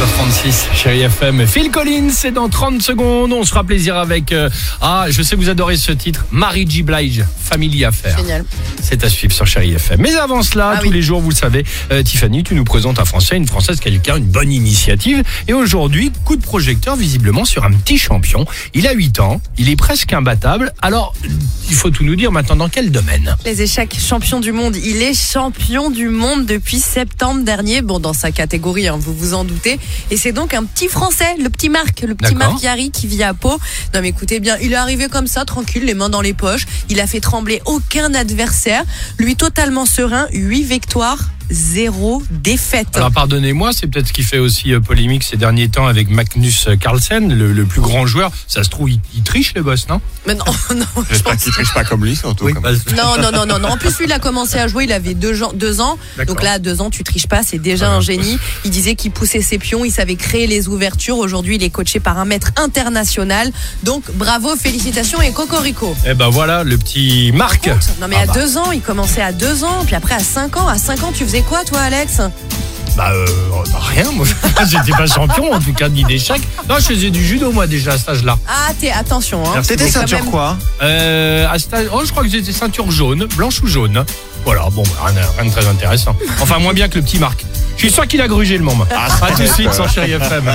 7h36, chérie FM. Phil Collins, c'est dans 30 secondes. On se fera plaisir avec. euh, ah, je sais que vous adorez ce titre. Marie G. Blige, Family Affair. Génial. C'est à suivre sur Chérie FM. Mais avant cela, Ah tous oui. les jours, vous le savez, euh, Tiffany, tu nous présentes un Français, une Française, quelqu'un, une bonne initiative. Et aujourd'hui, coup de projecteur visiblement sur un petit champion. Il a 8 ans, il est presque imbattable. Alors, il faut tout nous dire maintenant dans quel domaine Les échecs, champion du monde. Il est champion du monde depuis septembre dernier. Bon, dans sa catégorie, hein, vous vous en doutez. Et c'est donc un petit Français, le petit Marc, le petit. Marc Yari qui vit à Pau. Non, mais écoutez bien, il est arrivé comme ça, tranquille, les mains dans les poches. Il a fait trembler aucun adversaire. Lui, totalement serein, 8 victoires, 0 défaite. Alors pardonnez-moi, c'est peut-être ce qui fait aussi euh, polémique ces derniers temps avec Magnus Carlsen, le, le plus grand joueur. Ça se trouve, il, il triche les boss, non? Mais non, non, je J'espère pense qu'il triche pas comme lui, surtout. comme- bah, Non, non, non, non, non. En plus, lui, il a commencé à jouer, il avait deux, deux ans. Donc là, à deux ans, tu triches pas, c'est déjà un génie. Il disait qu'il poussait ses pions, il savait créer les ouvertures. Aujourd'hui, il est coaché par un maître international. Donc, bravo, félicitations et cocorico. Eh ben voilà, le petit Marc. Non, mais Ah à bah. deux ans, il commençait à deux ans, puis après à cinq ans. À cinq ans, tu faisais quoi, toi, Alex? Bah, euh, bah, rien, moi. J'étais pas champion, en tout cas, ni d'échecs. Non, je faisais du judo, moi, déjà, à cet âge-là. Ah, t'es, attention, hein. T'étais ceinture même- quoi? Euh, à cet âge- oh, je crois que j'étais ceinture jaune, blanche ou jaune. Voilà, bon, bah, rien, rien de très intéressant. Enfin, moins bien que le petit Marc. Je suis sûr qu'il a grugé le moment. à tout de suite sur Chérie FM.